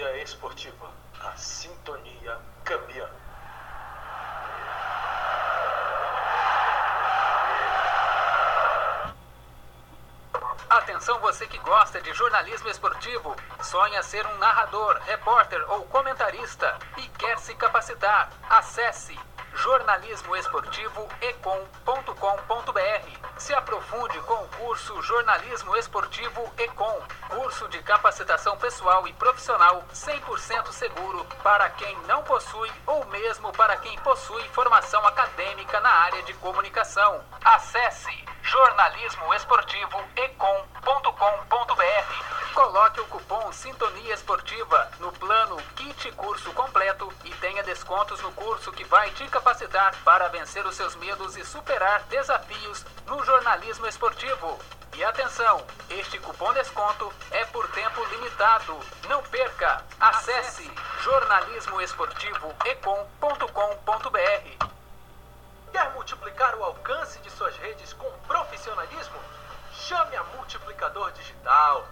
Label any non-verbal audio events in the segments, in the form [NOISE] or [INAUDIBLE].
Sintonia Esportiva, a sintonia campeã. Atenção você que gosta de jornalismo esportivo, sonha ser um narrador, repórter ou comentarista e quer se capacitar. Acesse jornalismoesportivoecom.com.br. Se aprofunde com o curso Jornalismo Esportivo Ecom, curso de capacitação pessoal e profissional 100% seguro para quem não possui ou mesmo para quem possui formação acadêmica na área de comunicação. Acesse jornalismoesportivoecom.com.br. Coloque o cupom Sintonia Esportiva no plano Kit Curso Completo e tenha descontos no curso que vai te capacitar para vencer os seus medos e superar desafios no jornalismo esportivo. E atenção, este cupom desconto é por tempo limitado. Não perca! Acesse jornalismoesportivoecom.com.br. Quer multiplicar o alcance de suas redes com profissionalismo? Chame a Multiplicador Digital.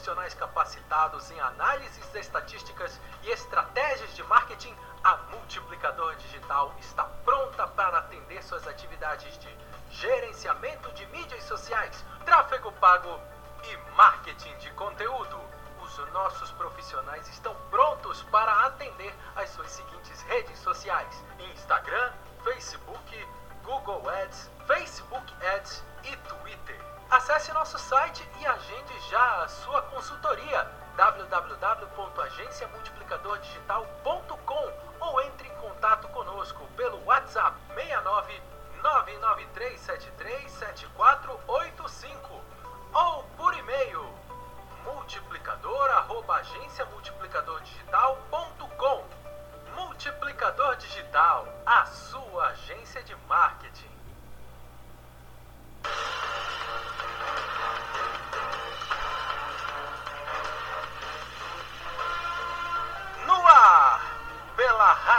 Profissionais capacitados em análises estatísticas e estratégias de marketing, a Multiplicador Digital está pronta para atender suas atividades de gerenciamento de mídias sociais, tráfego pago e marketing de conteúdo. Os nossos profissionais estão prontos para atender as suas seguintes redes sociais: Instagram, Facebook, Google Ads, Facebook Ads e Twitter. Acesse nosso site e agende já a sua consultoria www.agenciamultiplicadordigital.com ou entre em contato conosco pelo WhatsApp 69 993737485 ou por e-mail multiplicador@agenciamultiplicadordigital.com. Multiplicador Digital, a sua agência de marketing.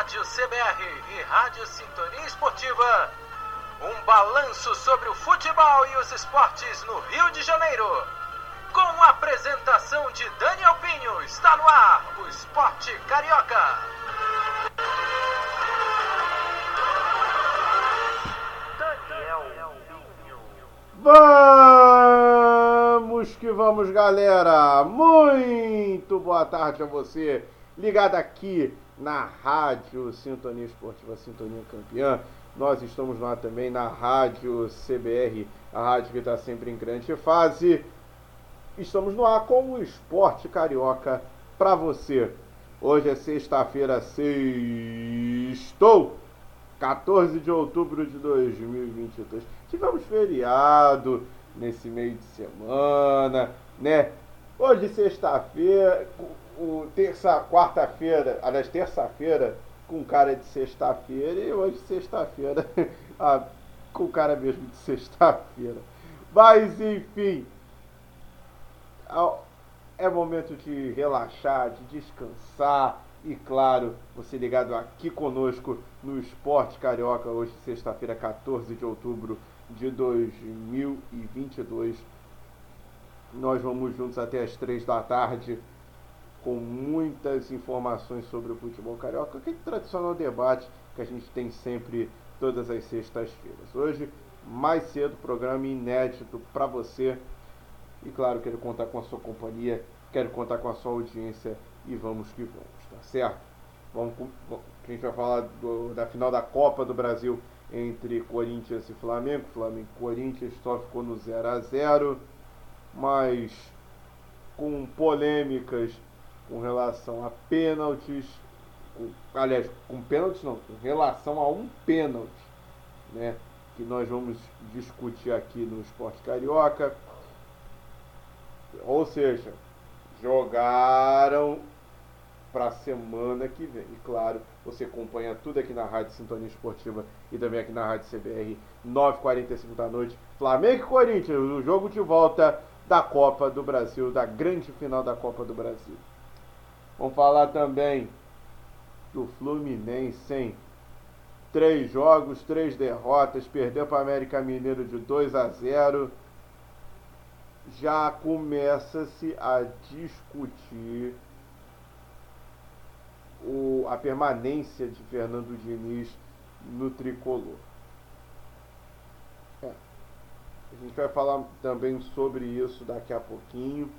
Rádio CBR e Rádio Sintonia Esportiva, um balanço sobre o futebol e os esportes no Rio de Janeiro. Com a apresentação de Daniel Pinho, está no ar o Esporte Carioca. Vamos que vamos, galera! Muito boa tarde a você, ligado aqui na Rádio Sintonia Esportiva Sintonia Campeã. Nós estamos lá também na Rádio CBR, a rádio que está sempre em grande fase. Estamos no ar com o Esporte Carioca para você. Hoje é sexta-feira, sextou, 14 de outubro de 2022. Tivemos feriado nesse meio de semana, né? Hoje, sexta-feira, o terça, quarta-feira, aliás, terça-feira, com cara de sexta-feira, e hoje, sexta-feira, [LAUGHS] ah, com cara mesmo de sexta-feira. Mas, enfim, é momento de relaxar, de descansar. E claro, você ligado aqui conosco no Esporte Carioca, hoje, sexta-feira, 14 de outubro de 2022. Nós vamos juntos até as três da tarde com muitas informações sobre o futebol carioca, aquele tradicional debate que a gente tem sempre todas as sextas-feiras. Hoje, mais cedo, programa inédito para você. E claro, quero contar com a sua companhia, quero contar com a sua audiência e vamos que vamos, tá certo? Vamos, a gente vai falar do, da final da Copa do Brasil entre Corinthians e Flamengo. Flamengo e Corinthians só ficou no 0 a 0 mas com polêmicas com relação a pênaltis, com, aliás, com pênaltis não, com relação a um pênalti, né, que nós vamos discutir aqui no Esporte Carioca. Ou seja, jogaram para a semana que vem. E claro, você acompanha tudo aqui na Rádio Sintonia Esportiva e também aqui na Rádio CBR, 9h45 da noite. Flamengo e Corinthians, o jogo de volta da Copa do Brasil, da grande final da Copa do Brasil. Vamos falar também do Fluminense, hein? Três jogos, três derrotas, perdeu para o América Mineiro de 2 a 0. Já começa-se a discutir o, a permanência de Fernando Diniz no tricolor. É. A gente vai falar também sobre isso daqui a pouquinho.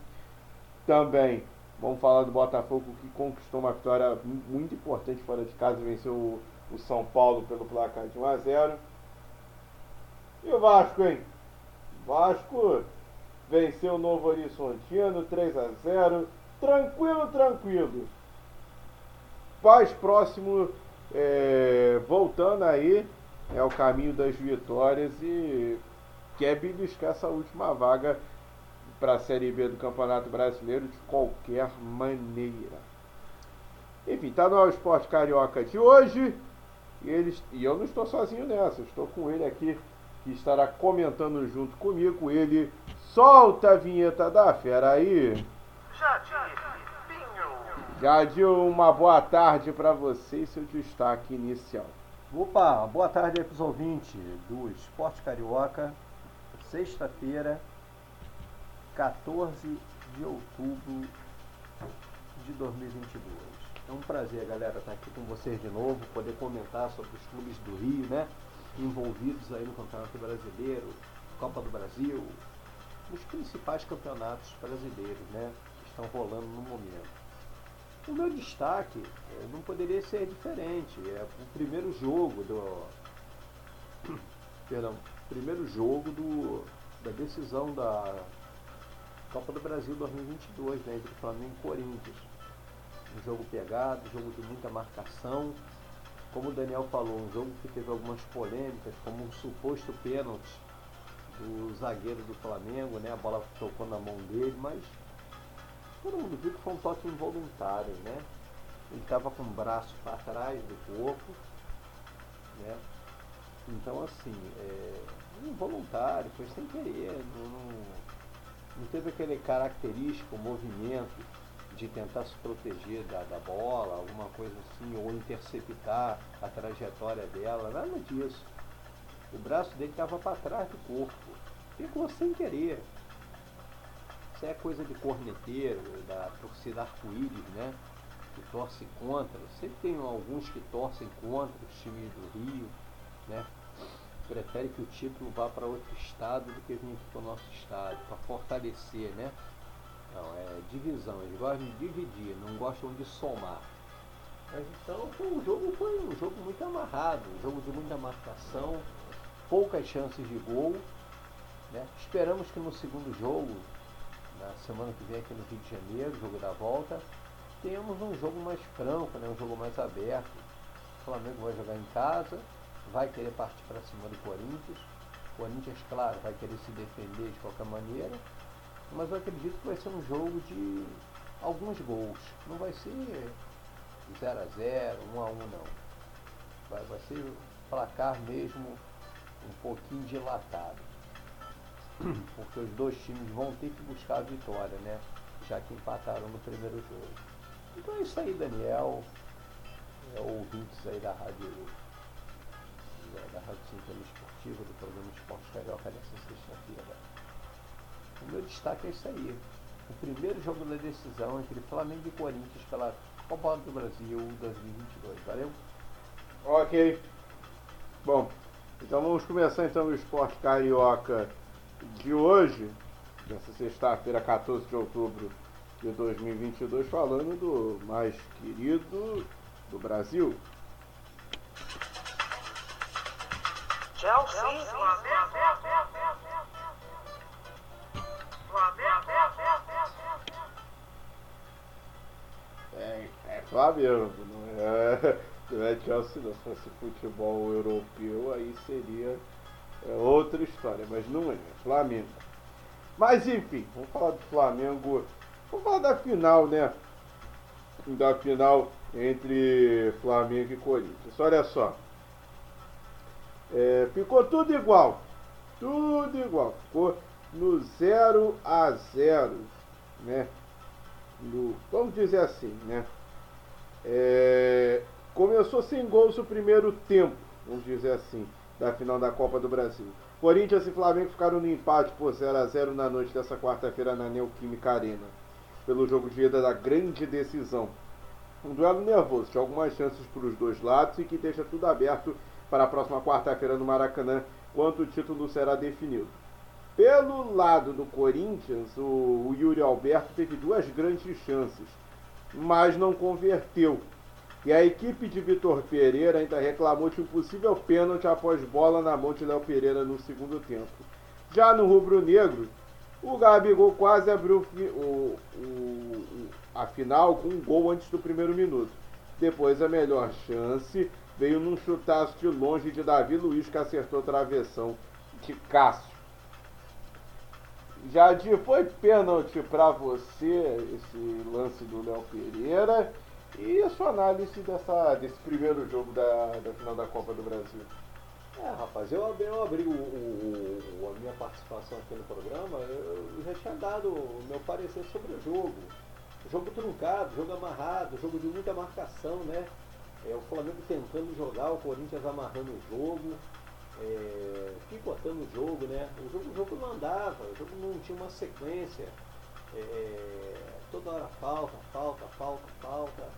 Também vamos falar do Botafogo que conquistou uma vitória muito importante fora de casa e venceu o, o São Paulo pelo placar de 1 a 0. E o Vasco, hein? Vasco venceu o Novo Horizontino 3 a 0. Tranquilo, tranquilo. Mais próximo, é, voltando aí, é o caminho das vitórias e quer beliscar essa última vaga para a Série B do Campeonato Brasileiro de qualquer maneira. Enfim, tá no Esporte Carioca de hoje. E, eles, e eu não estou sozinho nessa, estou com ele aqui, que estará comentando junto comigo. Ele solta a vinheta da fera aí. Já Jadil, uma boa tarde para você e seu destaque inicial. Opa, boa tarde aí para os ouvintes do Esporte Carioca. Sexta-feira, 14 de outubro de 2022. É um prazer, galera, estar aqui com vocês de novo, poder comentar sobre os clubes do Rio, né? Envolvidos aí no Campeonato Brasileiro, Copa do Brasil, os principais campeonatos brasileiros, né? Que estão rolando no momento. O meu destaque é, não poderia ser diferente. É o primeiro jogo do. [COUGHS] Perdão, primeiro jogo do, da decisão da Copa do Brasil 2022, né, entre Flamengo e Corinthians. Um jogo pegado, um jogo de muita marcação. Como o Daniel falou, um jogo que teve algumas polêmicas, como um suposto pênalti do zagueiro do Flamengo, né? A bola tocou na mão dele, mas todo mundo viu que foi um toque involuntário, né? Ele estava com o braço para trás do corpo, né? Então, assim, é, involuntário, foi sem querer, não, não, não teve aquele característico movimento de tentar se proteger da, da bola, alguma coisa assim, ou interceptar a trajetória dela, nada disso. O braço dele estava para trás do corpo, ficou sem querer. Isso é coisa de corneteiro, da torcida arco-íris, né? Que torce contra. Sempre tem alguns que torcem contra os times do Rio, né? Prefere que o título vá para outro estado do que vir para o nosso estado, para fortalecer, né? Não, é divisão, eles gostam de dividir, não gostam de somar. Mas então o jogo foi um jogo muito amarrado, um jogo de muita marcação, poucas chances de gol. Né? Esperamos que no segundo jogo na semana que vem aqui no Rio de Janeiro, jogo da volta, temos um jogo mais franco, né, um jogo mais aberto. O Flamengo vai jogar em casa, vai querer partir para cima do Corinthians. O Corinthians, claro, vai querer se defender de qualquer maneira, mas eu acredito que vai ser um jogo de alguns gols. Não vai ser 0 a 0 1 a 1 não. Vai, vai ser placar mesmo um pouquinho dilatado [CLEARS THROAT] porque os dois times vão ter que buscar a vitória, né? Já que empataram no primeiro jogo. Então é isso aí, Daniel. É, ouvintes aí da rádio da Rádio Sintonia Esportiva, do programa Esporte Carioca nessa sexta-feira. O meu destaque é isso aí. O primeiro jogo da decisão entre Flamengo e Corinthians pela Copa do Brasil 2022. Valeu? Ok. Bom, então vamos começar então o Esporte Carioca de hoje, dessa sexta-feira, 14 de outubro de 2022, falando do mais querido do Brasil. Chelsea. É, é Flamengo, não é, [LAUGHS] não é Chelsea não. Se fosse futebol europeu, aí seria é outra história, mas não é. Flamengo. Mas enfim, vamos falar do Flamengo. Vamos falar da final, né? Da final entre Flamengo e Corinthians. Olha só. É, ficou tudo igual. Tudo igual. Ficou no 0 a 0 né? No, vamos dizer assim, né? É, começou sem gols o primeiro tempo, vamos dizer assim da final da Copa do Brasil. Corinthians e Flamengo ficaram no empate por 0 a 0 na noite dessa quarta-feira na Neoquímica Arena, pelo jogo de ida da grande decisão. Um duelo nervoso, de algumas chances para os dois lados e que deixa tudo aberto para a próxima quarta-feira no Maracanã, quando o título será definido. Pelo lado do Corinthians, o, Yuri Alberto teve duas grandes chances, mas não converteu. E a equipe de Vitor Pereira ainda reclamou de um possível pênalti após bola na mão de Léo Pereira no segundo tempo. Já no rubro-negro, o Gabigol quase abriu o, o, a final com um gol antes do primeiro minuto. Depois a melhor chance veio num chutaço de longe de Davi Luiz que acertou travessão de Cássio. Jadir, foi pênalti para você esse lance do Léo Pereira e a sua análise dessa, desse primeiro jogo da, da final da Copa do Brasil? É, rapaz, eu, eu abri o, o, a minha participação aqui no programa, eu já tinha dado o meu parecer sobre o jogo. Jogo truncado, jogo amarrado, jogo de muita marcação, né? É, o Flamengo tentando jogar, o Corinthians amarrando o jogo, é, picotando o jogo, né? O jogo, o jogo não andava, o jogo não tinha uma sequência. É, toda hora falta, falta, falta, falta.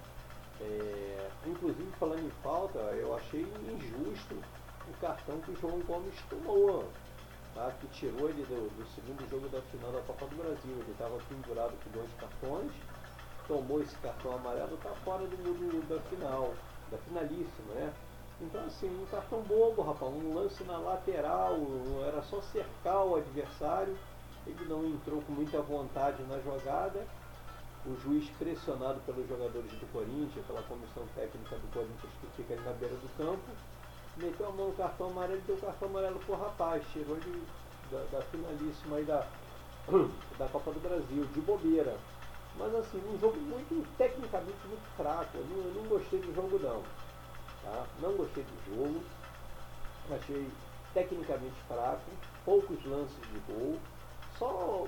É, inclusive falando em falta, eu achei injusto o cartão que o João Gomes tomou, tá? que tirou ele do, do segundo jogo da final da Copa do Brasil. Ele estava pendurado com dois cartões, tomou esse cartão amarelo, está fora do, do, da final, da finalíssima, né? Então assim, um cartão bobo, rapaz, um lance na lateral, era só cercar o adversário, ele não entrou com muita vontade na jogada. O juiz pressionado pelos jogadores do Corinthians, pela comissão técnica do Corinthians que fica ali na beira do campo, meteu a mão no cartão amarelo e deu o cartão amarelo pro rapaz, tirou ele da, da finalíssima aí da, [CLEARS THROAT] da Copa do Brasil, de bobeira. Mas assim, um jogo muito, tecnicamente muito fraco. Eu não, eu não gostei do jogo não. Tá? Não gostei do jogo. Achei tecnicamente fraco, poucos lances de gol. Só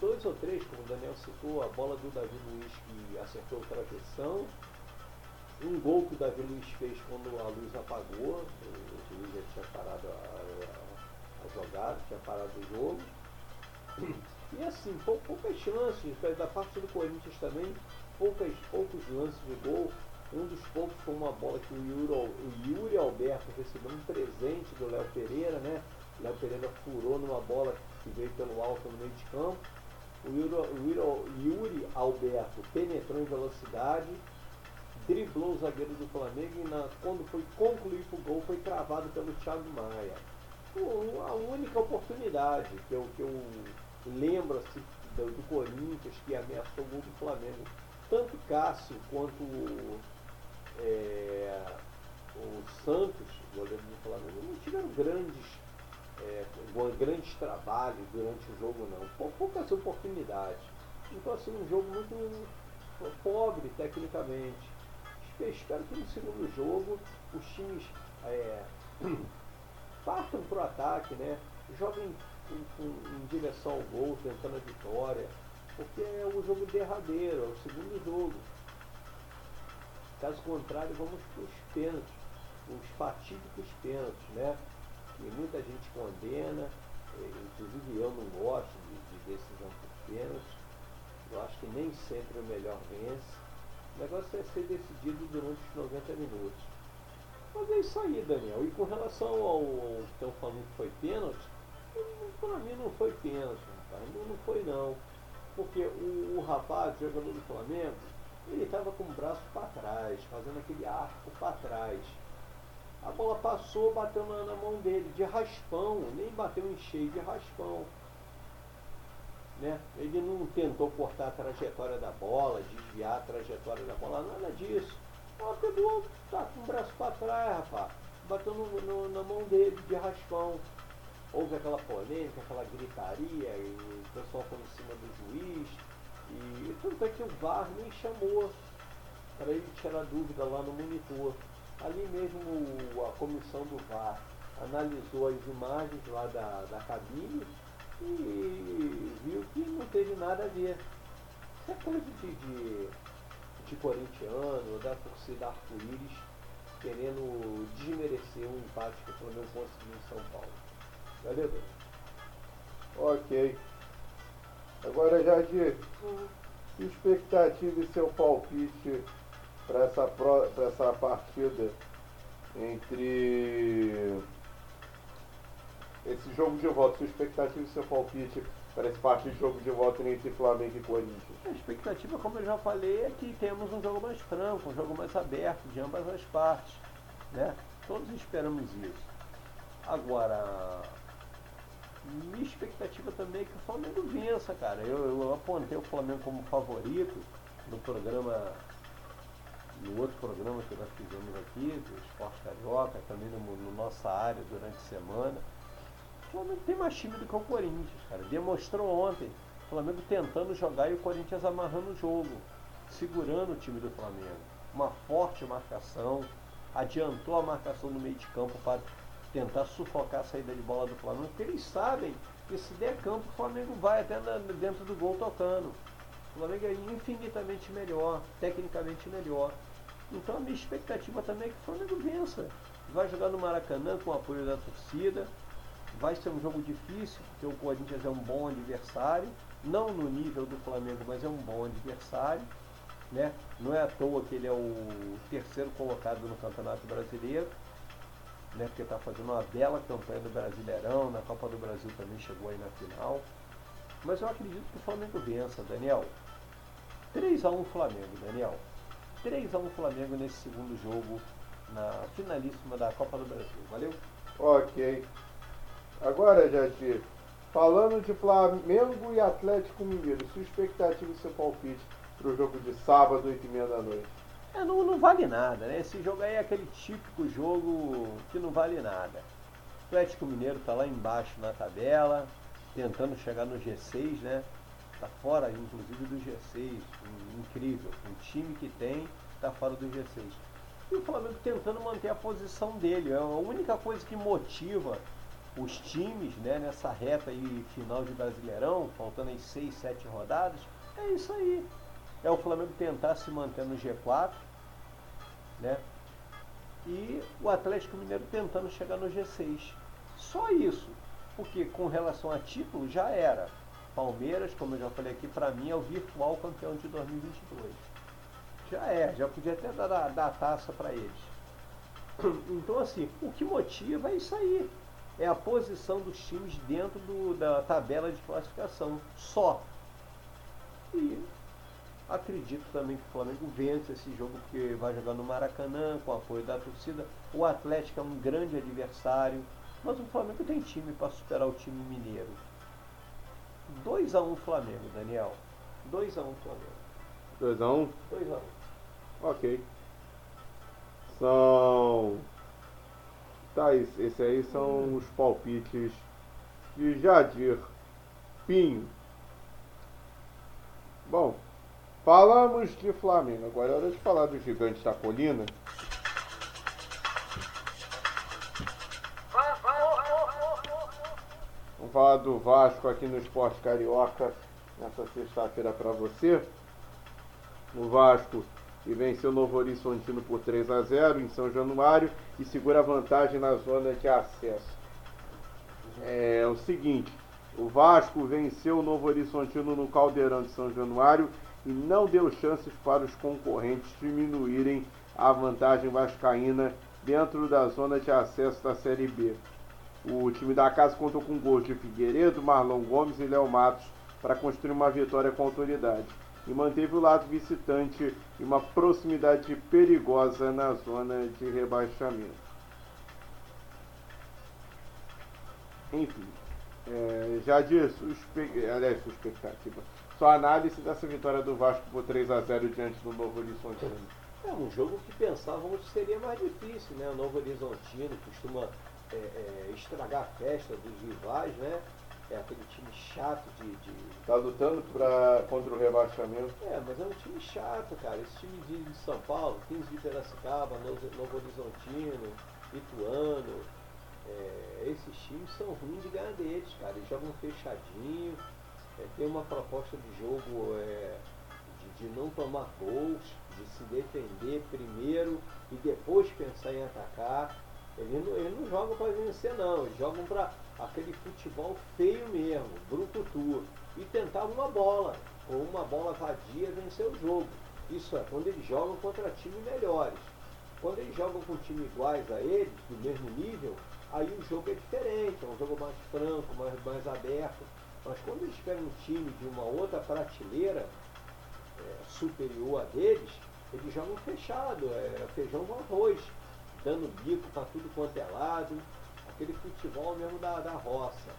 dois ou três, como o Daniel citou, a bola do Davi Luiz que acertou a travessão um gol que o Davi Luiz fez quando a luz apagou, o juiz já tinha parado a, a, a jogada, tinha parado o jogo. E assim, pou, poucas chances, da parte do Corinthians também, poucas, poucos lances de gol. Um dos poucos foi uma bola que o Yuri, o Yuri Alberto recebeu um presente do Léo Pereira, né? O Léo Pereira furou numa bola que veio pelo alto no meio de campo. O Yuri, o Yuri Alberto penetrou em velocidade, driblou o zagueiro do Flamengo e na, quando foi concluir o gol foi travado pelo Thiago Maia. a única oportunidade que eu, que eu lembro assim, do, do Corinthians que ameaçou o Flamengo. Tanto Cássio quanto é, o Santos, goleiro do Flamengo, não tiveram grandes, é, grandes trabalhos durante o jogo não. Poucas oportunidades. Então assim, um jogo muito pobre tecnicamente espero que no segundo jogo os times é, [CLEARS THROAT] partam para o ataque, né? joguem em, em, direção ao gol, tentando a vitória, porque é o jogo derradeiro, é o segundo jogo. Caso contrário, vamos para os pênaltis, os fatídicos pênaltis, né? Que muita gente condena, é, inclusive eu não gosto de, de decisão por pênaltis. Eu acho que nem sempre o melhor vence. O negócio é ser decidido durante os 90 minutos. Mas é isso aí, Daniel. E com relação ao, ao que estão falando que foi pênalti, para mim não foi pênalti, rapaz. Não, não foi não. Porque o, o rapaz, o jogador do Flamengo, ele estava com o braço para trás, fazendo aquele arco para trás. A bola passou, bateu na, na mão dele, de raspão, nem bateu em cheio, de raspão. Né? Ele não tentou cortar a trajetória da bola, desviar a trajetória da bola, nada disso. Ela pegou, tá com o braço para trás, rapaz. Bateu no, no, na mão dele de raspão. Houve aquela polêmica, aquela gritaria, e o pessoal foi em cima do juiz. E tudo é que o VAR nem chamou para ele tirar dúvida lá no monitor. Ali mesmo a comissão do VAR analisou as imagens lá da, da cabine e viu que não teve nada a ver. Isso é coisa de, de, de corintiano, da torcida arco-íris, querendo desmerecer o empate que o Flamengo conseguiu em São Paulo. Deus. Ok. Agora, Jardim, hum. expectativa e seu palpite para essa, essa partida entre esse jogo de volta? Sua expectativa e seu palpite para esse partido de jogo de volta entre Flamengo e Corinthians? A expectativa, como eu já falei, é que temos um jogo mais franco, um jogo mais aberto de ambas as partes. Né? Todos esperamos isso. Agora, minha expectativa também é que o Flamengo vença, cara. Eu, eu apontei o Flamengo como favorito no programa, no outro programa que nós fizemos aqui, do Esporte Carioca, também no, no nossa área durante a semana. O Flamengo tem mais time do que o Corinthians, cara. Demonstrou ontem. O Flamengo tentando jogar e o Corinthians amarrando o jogo, segurando o time do Flamengo. Uma forte marcação, adiantou a marcação no meio de campo para tentar sufocar a saída de bola do Flamengo, porque eles sabem que se der campo o Flamengo vai até na, dentro do gol tocando. O Flamengo é infinitamente melhor, tecnicamente melhor. Então a minha expectativa também é que o Flamengo vença. Vai jogar no Maracanã com o apoio da torcida, Vai ser um jogo difícil, porque o Corinthians é um bom adversário, não no nível do Flamengo, mas é um bom adversário. Né? Não é à toa que ele é o terceiro colocado no Campeonato Brasileiro, né? porque está fazendo uma bela campanha no Brasileirão, na Copa do Brasil também chegou aí na final. Mas eu acredito que o Flamengo vença, Daniel. 3x1 Flamengo, Daniel. 3x1 Flamengo nesse segundo jogo, na finalíssima da Copa do Brasil. Valeu? Ok. Agora, Jadir, falando de Flamengo e Atlético Mineiro, sua expectativa e seu palpite para o jogo de sábado, 8 e meia da noite? É, não, não vale nada, né? Esse jogo aí é aquele típico jogo que não vale nada. O Atlético Mineiro está lá embaixo na tabela, tentando chegar no G6, né? Está fora, inclusive, do G6. Incrível. Um time que tem está fora do G6. E o Flamengo tentando manter a posição dele. É a única coisa que motiva os times né, nessa reta aí final de Brasileirão, faltando aí 6, 7 rodadas, é isso aí. É o Flamengo tentar se manter no G4, né? E o Atlético Mineiro tentando chegar no G6. Só isso. Porque com relação a título já era. Palmeiras, como eu já falei aqui, para mim é o virtual campeão de 2022. Já é, já podia até dar, dar a taça para eles. [CLEARS THROAT] Então assim, o que motiva é isso aí é a posição dos times dentro do, da tabela de classificação. Só. E acredito também que o Flamengo vence esse jogo porque vai jogar no Maracanã com o apoio da torcida. O Atlético é um grande adversário, mas o Flamengo tem time para superar o time mineiro. 2 a 1 um Flamengo, Daniel. 2 a 1 um Flamengo. 2 a 1 um? 2 a 1 um. Ok. São Tá, esse aí são os palpites de Jadir Pinho. Bom, falamos de Flamengo. Agora é hora de falar do Gigante da Colina. Vamos falar do Vasco aqui no Esporte Carioca nessa sexta-feira para você. O Vasco e venceu o Novo Horizontino por 3 a 0 em São Januário e segura vantagem na zona de acesso. É o seguinte, o Vasco venceu o Novo Horizontino no Caldeirão de São Januário e não deu chances para os concorrentes diminuírem a vantagem vascaína dentro da zona de acesso da Série B. O time da casa contou com gols de Figueiredo, Marlon Gomes e Léo Matos para construir uma vitória com autoridade e manteve o lado visitante em uma proximidade perigosa na zona de rebaixamento. Enfim, é, já disse, aliás, sua expectativa, sua análise dessa vitória do Vasco por 3 a 0 diante do Novo Horizontino. É um jogo que pensávamos que seria mais difícil, né? O Novo Horizontino costuma é, é, estragar a festa dos rivais, né? é aquele time chato de. de... Tá lutando pra, contra o rebaixamento. É, mas é um time chato, cara. Esse time de, de São Paulo, 15 de Piracicaba, Novo Horizontino, Ituano. É, esses times são ruins de ganhar deles, cara. Eles jogam fechadinho, é, tem uma proposta de jogo é, de, de não tomar gols, de se defender primeiro e depois pensar em atacar. Eles não, eles não jogam para vencer não, eles jogam para aquele futebol feio mesmo, brucutu, e tentar uma bola, ou uma bola vadia vencer o jogo. Isso é, quando eles jogam contra times melhores. Quando eles jogam com times iguais a eles, do mesmo nível, aí o jogo é diferente, é um jogo mais franco, mais, mais aberto. Mas quando eles pegam um time de uma outra prateleira é, superior a deles, eles jogam fechado, é feijão com arroz, dando bico para tudo quanto é lado, aquele futebol mesmo da, da roça.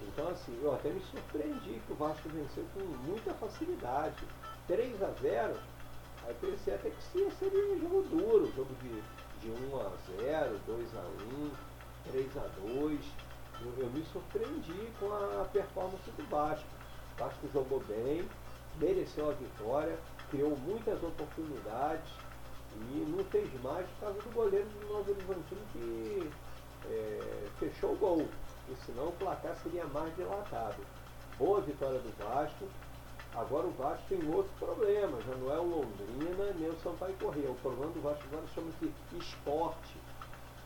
Então assim, eu até me surpreendi que o Vasco venceu com muita facilidade. 3 a 0 aí pensei até que sim, seria um jogo duro, jogo de, de 1 a 0, 2 a 1, 3 a 2. Eu, me surpreendi com a performance do Vasco. O Vasco jogou bem, mereceu a vitória, criou muitas oportunidades e não fez mais por causa do goleiro do Novo Horizontino que é, fechou o gol. E senão o placar seria mais dilatado. Boa vitória do Vasco. Agora o Vasco tem outro problema, já não é o Londrina nem o Sampaio Correia. O problema do Vasco agora chama-se esporte.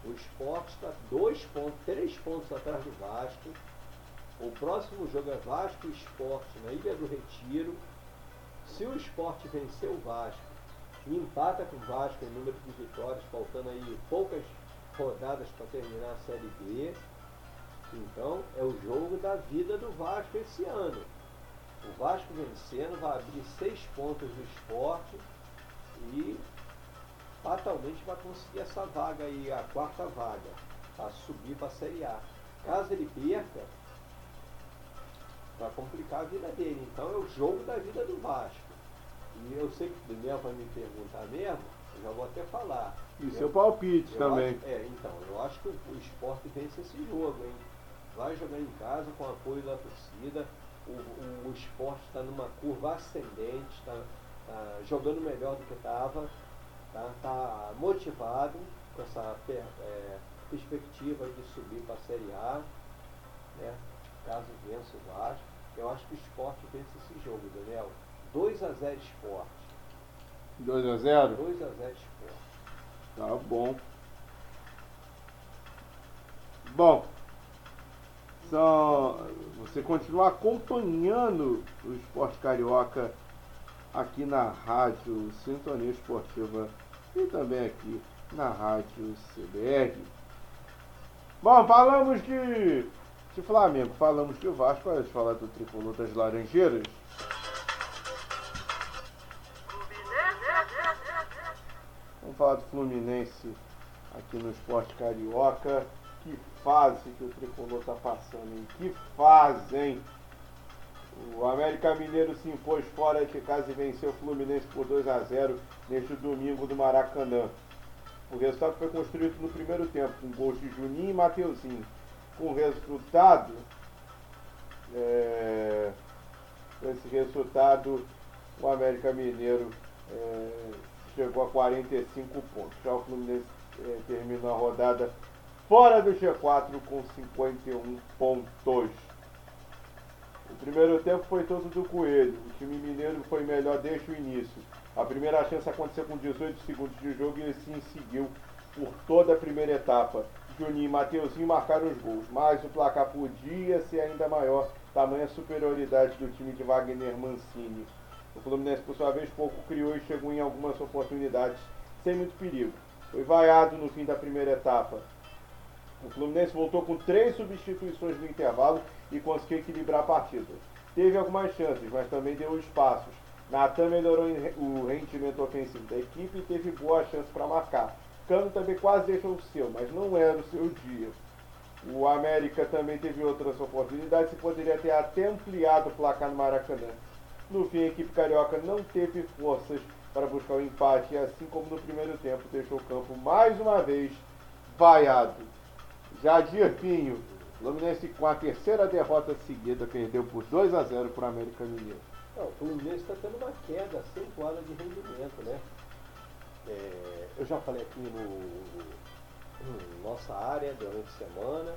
O esporte está dois pontos, três pontos atrás do Vasco. O próximo jogo é Vasco e Esporte na Ilha do Retiro. Se o esporte vencer o Vasco e empata com o Vasco em número de vitórias, faltando aí poucas rodadas para terminar a Série B, então é o jogo da vida do Vasco esse ano. O Vasco vencendo vai abrir seis pontos do esporte e fatalmente vai conseguir essa vaga aí, a quarta vaga, para subir para a Série A. Caso ele perca, vai complicar a vida dele. Então é o jogo da vida do Vasco. E eu sei que o Daniel vai me perguntar mesmo, eu já vou até falar. E seu palpite também. Acho, é, então, eu acho que o, o esporte vence esse jogo, hein? Vai jogar em casa com apoio da torcida. O, o, o esporte está numa curva ascendente, está tá jogando melhor do que estava, está tá motivado com essa é, perspectiva de subir para a Série A, né? caso vença o Vasco. Eu acho que o esporte vence esse jogo, Daniel. 2 a 0 esporte. 2 a 0 2 a 0 esporte. Tá bom. Bom, só você continua acompanhando o esporte carioca aqui na rádio Sintonia Esportiva e também aqui na rádio CBR. Bom, falamos de, de Flamengo, falamos de Vasco, vamos falar do tricolor das Laranjeiras. Vamos falar do Fluminense aqui no esporte carioca. Que fase que o tricolor está passando, hein? Que fase, hein? O América Mineiro se impôs fora de casa e venceu o Fluminense por 2 a 0 neste domingo do Maracanã. O resultado foi construído no primeiro tempo, com gols de Juninho e Mateuzinho. Com o resultado, é, esse resultado, o América Mineiro é, chegou a 45 pontos. Já o Fluminense é, terminou a rodada fora do G4 com 51 pontos. O primeiro tempo foi todo do Coelho. O time mineiro foi melhor desde o início. A primeira chance aconteceu com 18 segundos de jogo e assim seguiu por toda a primeira etapa. Juninho e Mateuzinho marcaram os gols, mas o placar podia ser ainda maior, tamanha superioridade do time de Wagner Mancini. O Fluminense, por sua vez, pouco criou e chegou em algumas oportunidades sem muito perigo. Foi vaiado no fim da primeira etapa. O Fluminense voltou com três substituições no intervalo e conseguiu equilibrar a partida. Teve algumas chances, mas também deu espaços. Natan melhorou o rendimento ofensivo da equipe e teve boa chance para marcar. Cano também quase deixou o seu, mas não era o seu dia. O América também teve outras oportunidades e poderia ter até ampliado o placar no Maracanã. No fim, a equipe carioca não teve forças para buscar o empate e, assim como no primeiro tempo, deixou o campo mais uma vez vaiado. Já Dirpinho, Fluminense com a terceira derrota seguida, perdeu por 2 a 0 para o América Mineiro. Não, o Fluminense está tendo uma queda acentuada de rendimento, né? É, eu já falei aqui no, no, nossa área durante a semana,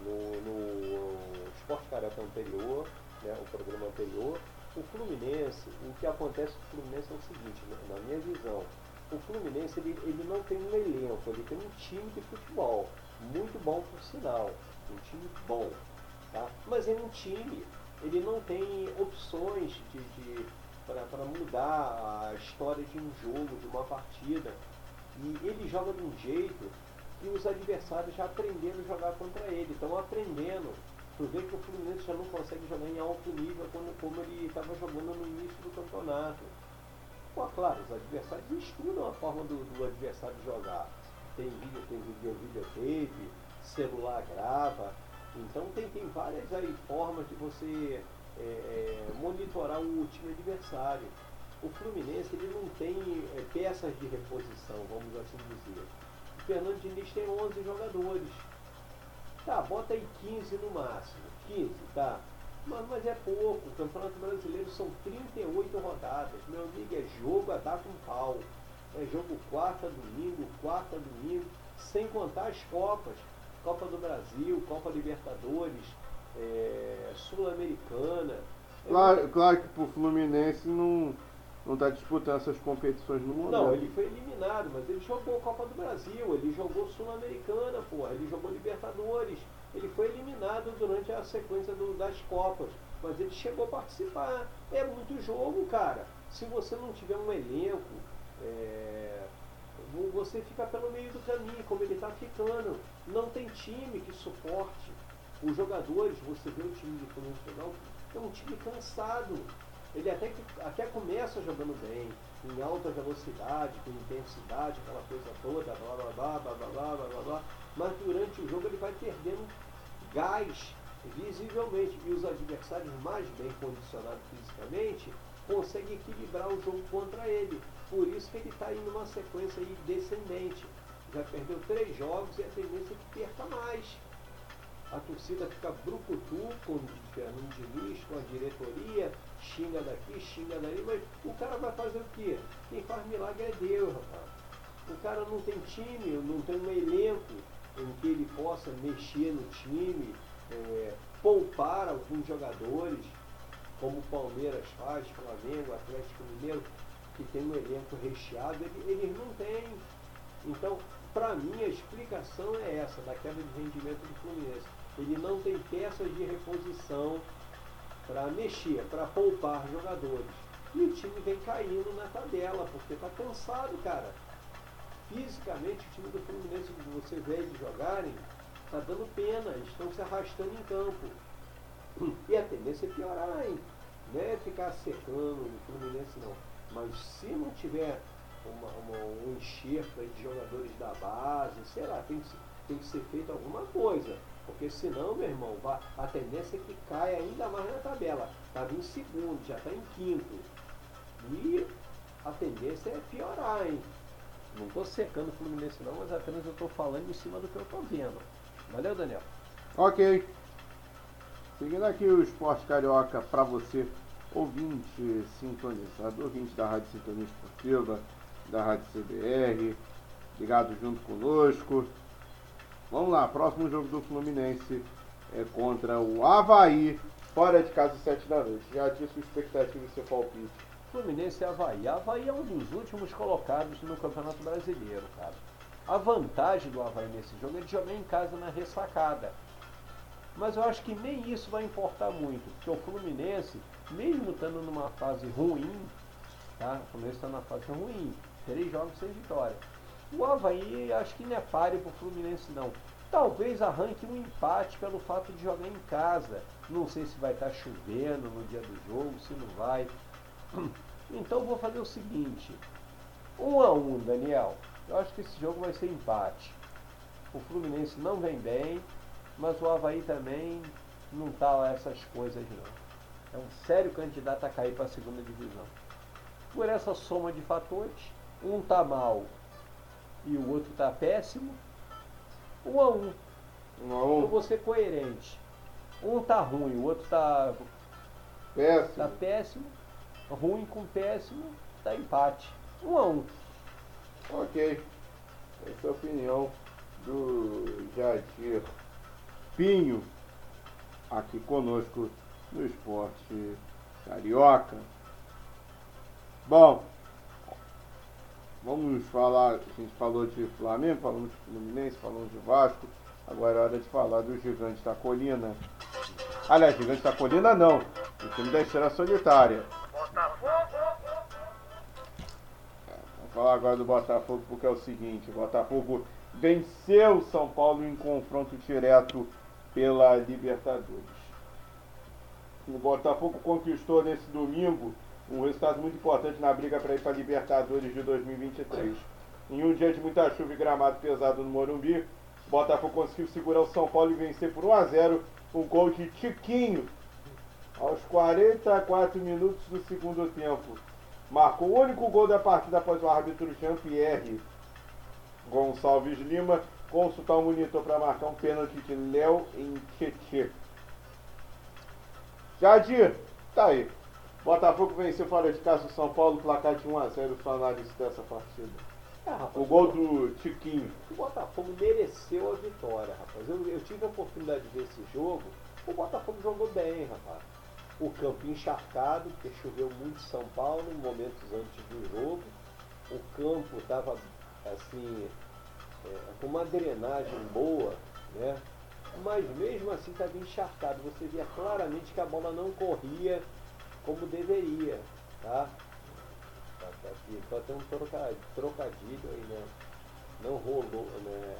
no, no Esporte Carioca anterior, né, o programa anterior, o Fluminense, o que acontece com o Fluminense é o seguinte, né, na minha visão, o Fluminense ele, ele não tem um elenco, ele tem um time de futebol, muito bom por sinal, um time bom, tá? mas é um time, ele não tem opções de, de para mudar a história de um jogo, de uma partida. E ele joga de um jeito que os adversários já aprenderam a jogar contra ele, estão aprendendo. Tu vê que o Fluminense já não consegue jogar em alto nível como, como ele estava jogando no início do campeonato. Pô, claro, os adversários estudam a forma do, do adversário jogar. Tem vídeo, tem vídeo, videotape, celular grava. Então tem, tem várias aí formas de você é, é, monitorar o time adversário. O Fluminense ele não tem é, peças de reposição, vamos assim dizer. O Fernando Diniz tem 11 jogadores. Tá, bota aí 15 no máximo. 15, tá. Mas, mas é pouco. O Campeonato Brasileiro são 38 rodadas. Meu amigo, é jogo a dar com pau. É jogo quarta, domingo, quarta, domingo, sem contar as Copas. Copa do Brasil, Copa Libertadores, é, Sul-Americana. Claro, claro que pro Fluminense não não está disputando essas competições no momento. Não, ele foi eliminado, mas ele jogou Copa do Brasil, ele jogou Sul-Americana, porra, ele jogou Libertadores. Ele foi eliminado durante a sequência do, das Copas, mas ele chegou a participar. É muito jogo, cara. Se você não tiver um elenco, é, você fica pelo meio do caminho, como ele está ficando. Não tem time que suporte. Os jogadores, você vê o time de Fluminense jogar, é um time cansado. Ele até, que, até começa jogando bem, em alta velocidade, com intensidade, aquela coisa toda, blá blá blá blá blá blá blá blá, blá mas durante o jogo ele vai perdendo gás visivelmente e os adversários mais bem condicionados fisicamente conseguem equilibrar o jogo contra ele. Por isso que ele está indo numa sequência descendente. Já perdeu três jogos e a tendência é que perca mais a torcida fica brucutu com o Fernando Diniz, com a diretoria, xinga daqui, xinga dali, mas o cara vai fazer o quê? Quem faz milagre é Deus, rapaz. O cara não tem time, não tem um elenco em que ele possa mexer no time, é, poupar alguns jogadores, como o Palmeiras faz, Flamengo, Atlético Mineiro, que tem um elenco recheado, ele, eles não têm. Então, para mim, a explicação é essa, da queda de rendimento do Fluminense ele não tem peças de reposição para mexer, para poupar jogadores. E o time vem caindo na tabela, porque está cansado, cara. Fisicamente, o time do Fluminense, que você vê eles jogarem, está dando pena, eles estão se arrastando em campo. E a tendência é piorar, hein? Não é ficar secando o Fluminense, não. Mas se não tiver uma, uma, um enxerto de jogadores da base, sei lá, tem que, tem que ser feito alguma coisa. Porque senão, meu irmão, a tendência é que caia ainda mais na tabela. Estava em segundo, já está em quinto. E a tendência é piorar, hein? Não estou secando o Fluminense não, mas apenas eu estou falando em cima do que eu estou vendo. Valeu, Daniel. Ok. Seguindo aqui o Esporte Carioca para você, ouvinte sintonizado, ouvinte da Rádio Sintonia Esportiva, da Rádio CBR, ligado junto conosco. Vamos lá, próximo jogo do Fluminense é contra o Havaí, fora de casa, 7 da noite. Já tinha sua expectativa de ser palpite. Fluminense e Havaí. Havaí é um dos últimos colocados no Campeonato Brasileiro, cara. A vantagem do Havaí nesse jogo é de jogar em casa na ressacada. Mas eu acho que nem isso vai importar muito, porque o Fluminense, mesmo estando numa fase ruim, tá? O Fluminense está na fase ruim, três jogos sem vitória. O Havaí acho que não é páreo para o Fluminense não. Talvez arranque um empate pelo fato de jogar em casa. Não sei se vai estar tá chovendo no dia do jogo, se não vai. [CLEARS THROAT] Então vou fazer o seguinte. Um a um, Daniel. Eu acho que esse jogo vai ser empate. O Fluminense não vem bem, mas o Havaí também não está lá essas coisas não. É um sério candidato a cair para a segunda divisão. Por essa soma de fatores, um tá mal, e o outro está péssimo, um a um. Um a um. Eu vou ser coerente. Um tá ruim, o outro tá péssimo. Tá péssimo. Ruim com péssimo, tá empate. Um a um. Ok. Essa é a opinião do Jadir Pinho aqui conosco no esporte carioca. Bom, Vamos falar, a gente falou de Flamengo, falamos de Fluminense, falamos de Vasco. Agora é hora de falar do Gigante da Colina. Aliás, Gigante da Colina não, o time da Estrela Solitária. Botafogo! falar agora do Botafogo porque é o seguinte, o Botafogo venceu o São Paulo em confronto direto pela Libertadores. O Botafogo conquistou nesse domingo um resultado muito importante na briga para ir para a Libertadores de 2023. Em um dia de muita chuva e gramado pesado no Morumbi, Botafogo conseguiu segurar o São Paulo e vencer por 1 a 0 um gol de Tiquinho aos 44 minutos do segundo tempo. Marcou o único gol da partida após o árbitro Jean-Pierre Gonçalves Lima consultar o monitor para marcar um pênalti de Léo em Tietê. Jadir, tá aí. Botafogo venceu fora de casa o São Paulo, placar de 1x0, sua análise dessa partida. É, rapaz, o gol do Tiquinho. O Botafogo mereceu a vitória, rapaz. Eu, eu tive a oportunidade de ver esse jogo. O Botafogo jogou bem, rapaz. O campo encharcado, porque choveu muito em São Paulo, momentos antes do jogo. O campo estava assim, é, com uma drenagem boa, né? Mas mesmo assim estava encharcado. Você via claramente que a bola não corria como deveria, tá? Tá, tá aqui, só tem um trocadilho aí, né? Não rolou, né?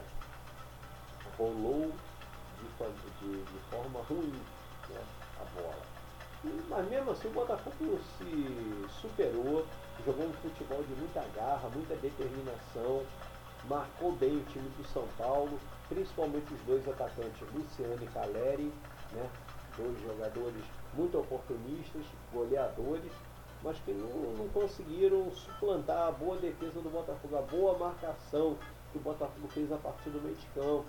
Rolou de, de, de forma ruim né? a bola. Mas mesmo assim o Botafogo se superou, jogou um futebol de muita garra, muita determinação, marcou bem o time do São Paulo, principalmente os dois atacantes, Luciano e Caleri, né? dois jogadores muito oportunistas, goleadores, mas que não, não conseguiram suplantar a boa defesa do Botafogo, a boa marcação que o Botafogo fez a partir do meio de campo.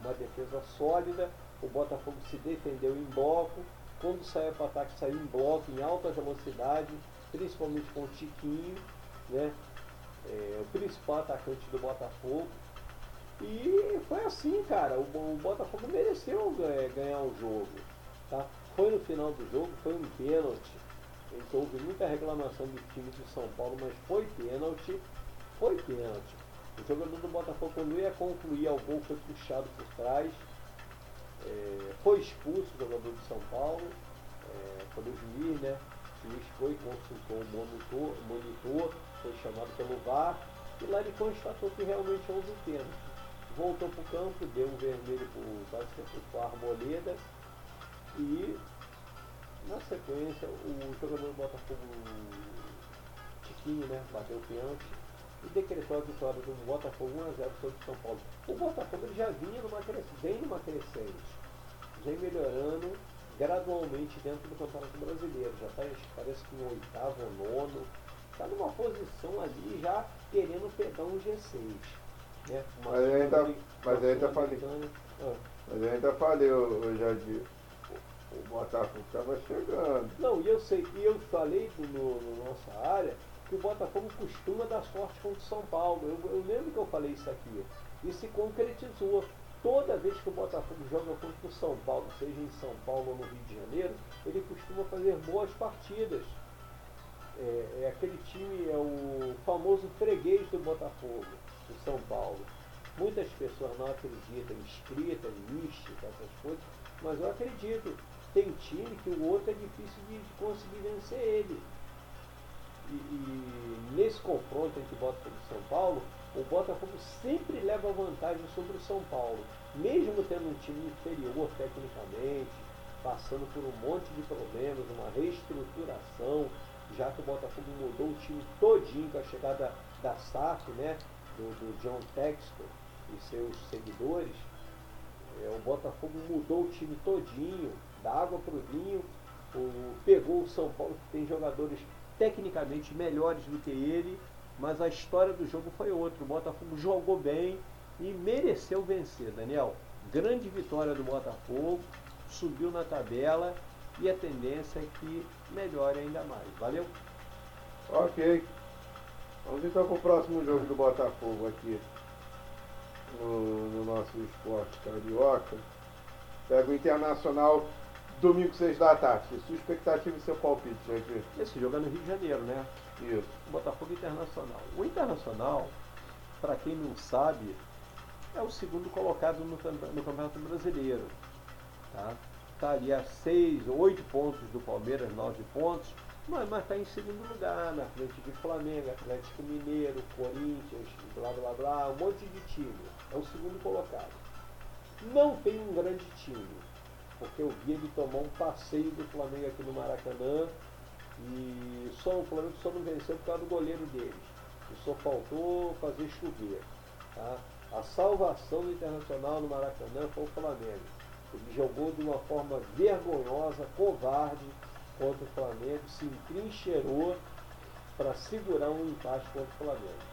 Uma defesa sólida, o Botafogo se defendeu em bloco, quando saiu para o ataque saiu em bloco, em alta velocidade, principalmente com o Tiquinho, né? É, o principal atacante do Botafogo. E foi assim, cara. O, o Botafogo mereceu ganhar, ganhar o jogo. Tá? Foi no final do jogo, foi um pênalti. Então houve muita reclamação do time de São Paulo, mas foi pênalti. Foi pênalti. O jogador do Botafogo, quando ia concluir ao gol, foi puxado por trás. É, foi expulso o jogador de São Paulo. É, o juiz, né? O juiz foi, consultou o monitor, monitor, foi chamado pelo VAR. E lá ele constatou que realmente houve pênalti. Voltou para o campo, deu um vermelho para o Arboleda e na sequência o jogador do Botafogo Tiquinho, né, bateu o pênalti e decretou a vitória do Botafogo 1x0 sobre o São Paulo. O Botafogo já vinha numa crescente, bem numa crescente, já melhorando gradualmente dentro do Campeonato Brasileiro. Já está, parece que no oitavo ou nono, está numa posição ali já querendo pegar um G6. Né? Mas ainda, mas ainda falei. Ah. Mas ainda falei, o Jardim o Botafogo estava chegando. Não, e eu sei, e eu falei no, no, nossa área que o Botafogo costuma dar sorte contra o São Paulo. Eu, eu lembro que eu falei isso aqui. E se concretizou. Toda vez que o Botafogo joga contra o São Paulo, seja em São Paulo ou no Rio de Janeiro, ele costuma fazer boas partidas. É, é aquele time, é o famoso freguês do Botafogo, do São Paulo. Muitas pessoas não acreditam em escrita, em mística, essas coisas, mas eu acredito tem time que o outro é difícil de, conseguir vencer ele. E, e, nesse confronto entre Botafogo e São Paulo, o Botafogo sempre leva vantagem sobre o São Paulo, mesmo tendo um time inferior tecnicamente, passando por um monte de problemas, uma reestruturação, já que o Botafogo mudou o time todinho com a chegada da SAF, né, do, do John Textor e seus seguidores, é, o Botafogo mudou o time todinho, da água para o vinho, pegou o São Paulo, que tem jogadores tecnicamente melhores do que ele, mas a história do jogo foi outra. O Botafogo jogou bem e mereceu vencer, Daniel. Grande vitória do Botafogo, subiu na tabela e a tendência é que melhore ainda mais. Valeu? Ok. Vamos então para o próximo jogo do Botafogo aqui no, no nosso esporte carioca. Pega o Internacional Domingo, 6 da tarde. Sua expectativa e seu palpite, gente? Esse jogo é no Rio de Janeiro, né? Isso. Botafogo Internacional. O Internacional, para quem não sabe, é o segundo colocado no, no Campeonato Brasileiro. Tá? tá ali a 6, 8 pontos do Palmeiras, 9 pontos. Mas está em segundo lugar, na frente de Flamengo, Atlético Mineiro, Corinthians, blá blá blá, um monte de time. É o segundo colocado. Não tem um grande time, porque eu vi ele tomar um passeio do Flamengo aqui no Maracanã e só o Flamengo só não venceu por causa do goleiro deles. E só faltou fazer chover. Tá? A salvação do Internacional no Maracanã foi o Flamengo. Ele jogou de uma forma vergonhosa, covarde contra o Flamengo, se entrincheirou para segurar um empate contra o Flamengo.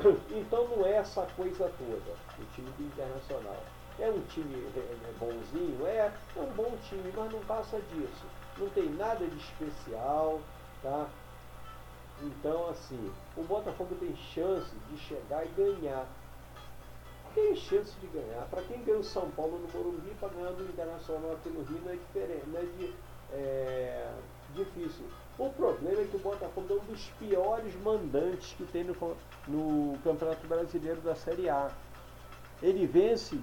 [CLEARS THROAT] Então não é essa coisa toda, o time do Internacional. É um time é, é bonzinho? É, é um bom time, mas não passa disso. Não tem nada de especial, tá? Então, assim, o Botafogo tem chance de chegar e ganhar. Tem chance de ganhar. Para quem ganhou São Paulo no Morumbi, para ganhar do Internacional aqui no Rio não é diferente, não é, de, é difícil. O problema é que o Botafogo é um dos piores mandantes que tem no, no Campeonato Brasileiro da Série A. Ele vence,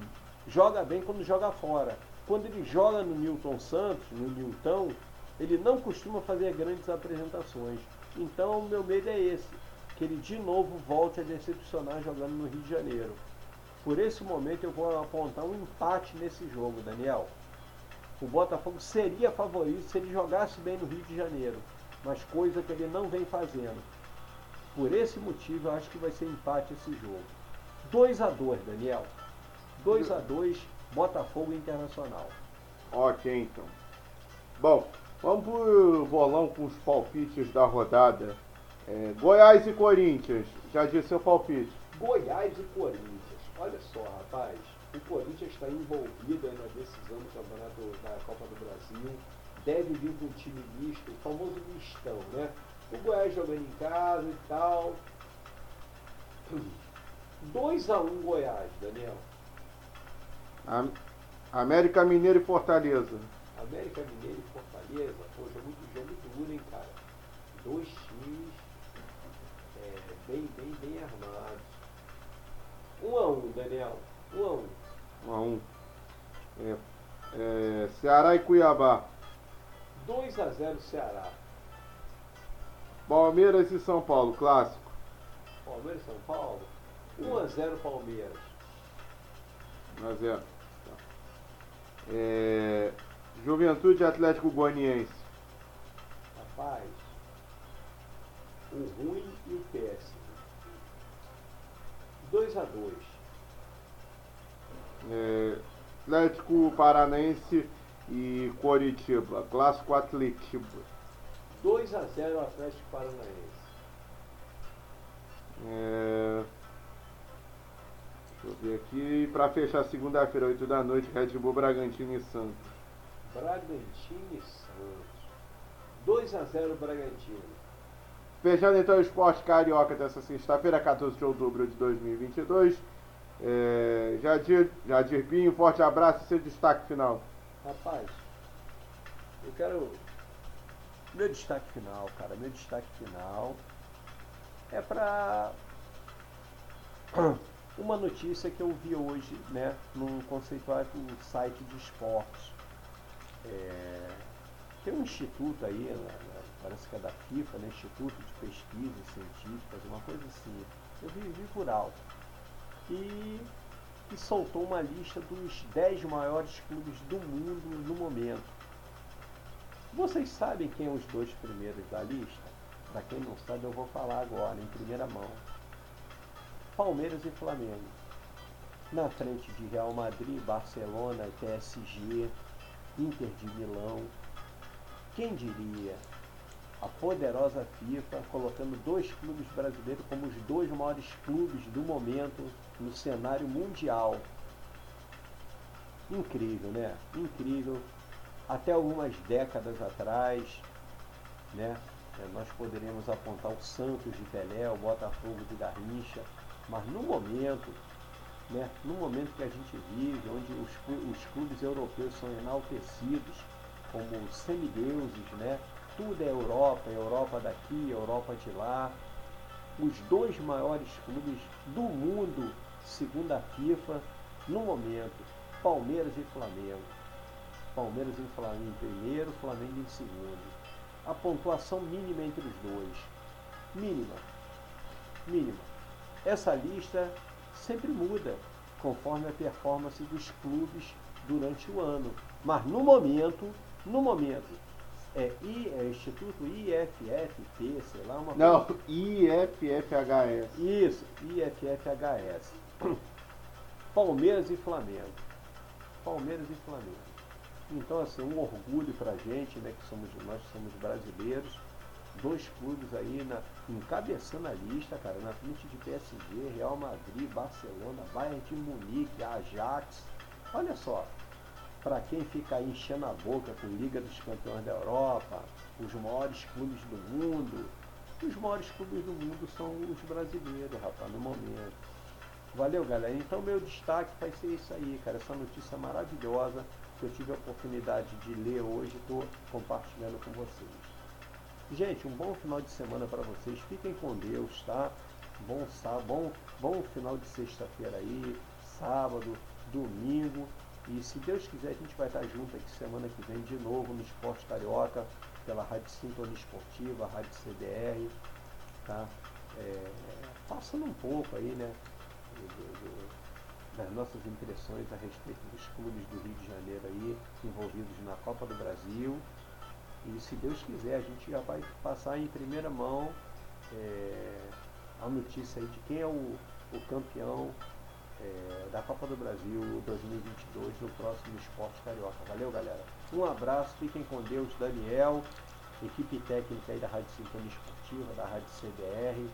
joga bem quando joga fora. Quando ele joga no Newton Santos, no Newton, ele não costuma fazer grandes apresentações. Então o meu medo é esse, que ele de novo volte a decepcionar jogando no Rio de Janeiro. Por esse momento eu vou apontar um empate nesse jogo, Daniel. O Botafogo seria favorito se ele jogasse bem no Rio de Janeiro, mas coisa que ele não vem fazendo. Por esse motivo eu acho que vai ser empate esse jogo. 2 a 2 Daniel. 2 a 2 Botafogo Internacional. Ok, então. Bom, Vamos pro bolão com os palpites da rodada. É, Goiás e Corinthians. Já disse seu palpite. Goiás e Corinthians. Olha só, rapaz. O Corinthians está envolvido na decisão do campeonato da Copa do Brasil. Deve vir com um time misto, o famoso mistão, né? O Goiás jogando em casa e tal. 2x1 um Goiás, Daniel. América Mineiro e Fortaleza. América Mineiro e Fortaleza, pô, jogo, jogo duro, hein, cara. Dois times é, bem, bem, bem armados. Um a um, Daniel. Um a um. Um a um. É, é, Ceará e Cuiabá. 2 a 0 Ceará. Palmeiras e São Paulo, clássico. Palmeiras e São Paulo. 1 a 0 Palmeiras. 1 a 0. É, Juventude Atlético Goianiense. Rapaz, o ruim e o péssimo. 2 a 2 é, Atlético Paranaense e Coritiba. Clássico Atlético. 2 a 0 Atlético Paranaense. É, deixa eu ver aqui. Para fechar segunda-feira, 8 da noite, Red Bull Bragantino e Santos. Bragantino e Santos. 2 a 0 Bragantino. Fechando então o esporte carioca dessa sexta-feira, 14 de outubro de 2022. É, Jadir, Jadir Pinho, forte abraço e seu destaque final. Rapaz, eu quero. Meu destaque final, cara, meu destaque final é para [CLEARS THROAT] uma notícia que eu vi hoje, né, num conceituado site de esportes. É, tem um instituto aí, né, né, parece que é da FIFA, né, Instituto de Pesquisas Científicas, uma coisa assim. Eu vi, vi por alto. E, e soltou uma lista dos 10 maiores clubes do mundo no momento. Vocês sabem quem são os dois primeiros da lista? Para quem não sabe, eu vou falar agora, em primeira mão. Palmeiras e Flamengo. Na frente de Real Madrid, Barcelona, PSG, Inter de Milão. Quem diria? A poderosa FIFA colocando dois clubes brasileiros como os dois maiores clubes do momento no cenário mundial. Incrível, né? Incrível. Até algumas décadas atrás, né? É, nós poderíamos apontar o Santos de Pelé, o Botafogo de Garrincha, mas no momento né, no momento que a gente vive, onde os, os clubes europeus são enaltecidos como semideuses, né? tudo é Europa, Europa daqui, Europa de lá. Os dois maiores clubes do mundo, segundo a FIFA, no momento, Palmeiras e Flamengo. Palmeiras e Flamengo em primeiro, Flamengo em segundo. a pontuação mínima entre os dois. Mínima. Mínima. Essa lista sempre muda conforme a performance dos clubes durante o ano. Mas no momento, no momento, é, I, é Instituto IFFP, sei lá, uma Não, coisa... IFFHS. Isso, IFFHS. [COUGHS] Palmeiras e Flamengo. Palmeiras e Flamengo. Então, assim, um orgulho pra gente, né, que somos, nós somos brasileiros, dois clubes aí na, encabeçando a lista, cara, na frente de PSG, Real Madrid, Barcelona, Bayern de Munique, Ajax. Olha só, para quem fica aí enchendo a boca com Liga dos Campeões da Europa, os maiores clubes do mundo, os maiores clubes do mundo são os brasileiros, rapaz, no momento. Valeu, galera. Então, meu destaque vai ser isso aí, cara. Essa notícia maravilhosa que eu tive a oportunidade de ler hoje estou compartilhando com vocês. Gente, um bom final de semana para vocês. Fiquem com Deus, tá? Bom, bom, bom final de sexta-feira aí, sábado, domingo. E se Deus quiser, a gente vai estar junto aqui semana que vem de novo no Esporte Carioca, pela Rádio Sintonia Esportiva, Rádio CDR, tá? É, passando um pouco aí, né? Do, do, das nossas impressões a respeito dos clubes do Rio de Janeiro aí, envolvidos na Copa do Brasil. E se Deus quiser, a gente já vai passar em primeira mão é, a notícia aí de quem é o, o campeão é, da Copa do Brasil 2022 no próximo Esporte Carioca. Valeu, galera. Um abraço, fiquem com Deus, Daniel, equipe técnica aí da Rádio Sintonia Esportiva, da Rádio CBR,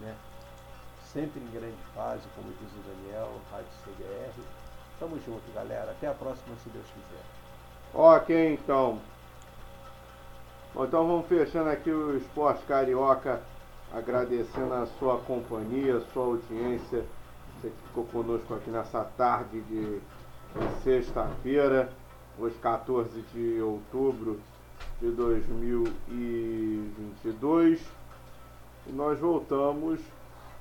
né? Sempre em grande fase, como diz o Daniel, Rádio CBR. Tamo junto, galera. Até a próxima, se Deus quiser. Ok, então. Bom, então vamos fechando aqui o Esporte Carioca, agradecendo a sua companhia, a sua audiência você que ficou conosco aqui nessa tarde de, sexta-feira, hoje 14 de outubro de 2022. E nós voltamos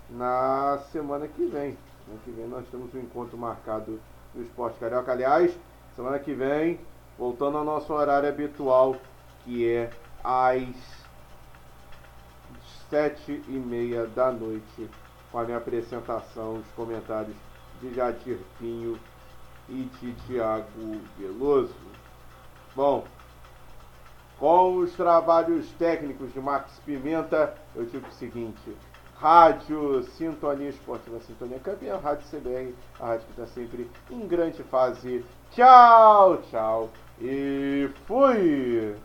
na semana que vem. Semana que vem nós temos um encontro marcado no Esporte Carioca. Aliás, semana que vem, voltando ao nosso horário habitual, que é às sete e meia da noite com a minha apresentação, os comentários de Jadir Pinho e de Tiago Veloso. Bom, com os trabalhos técnicos de Max Pimenta, eu digo o seguinte: Rádio Sintonia Esportiva Sintonia Campeã, Rádio CBR, a rádio que está sempre em grande fase. Tchau, tchau e fui!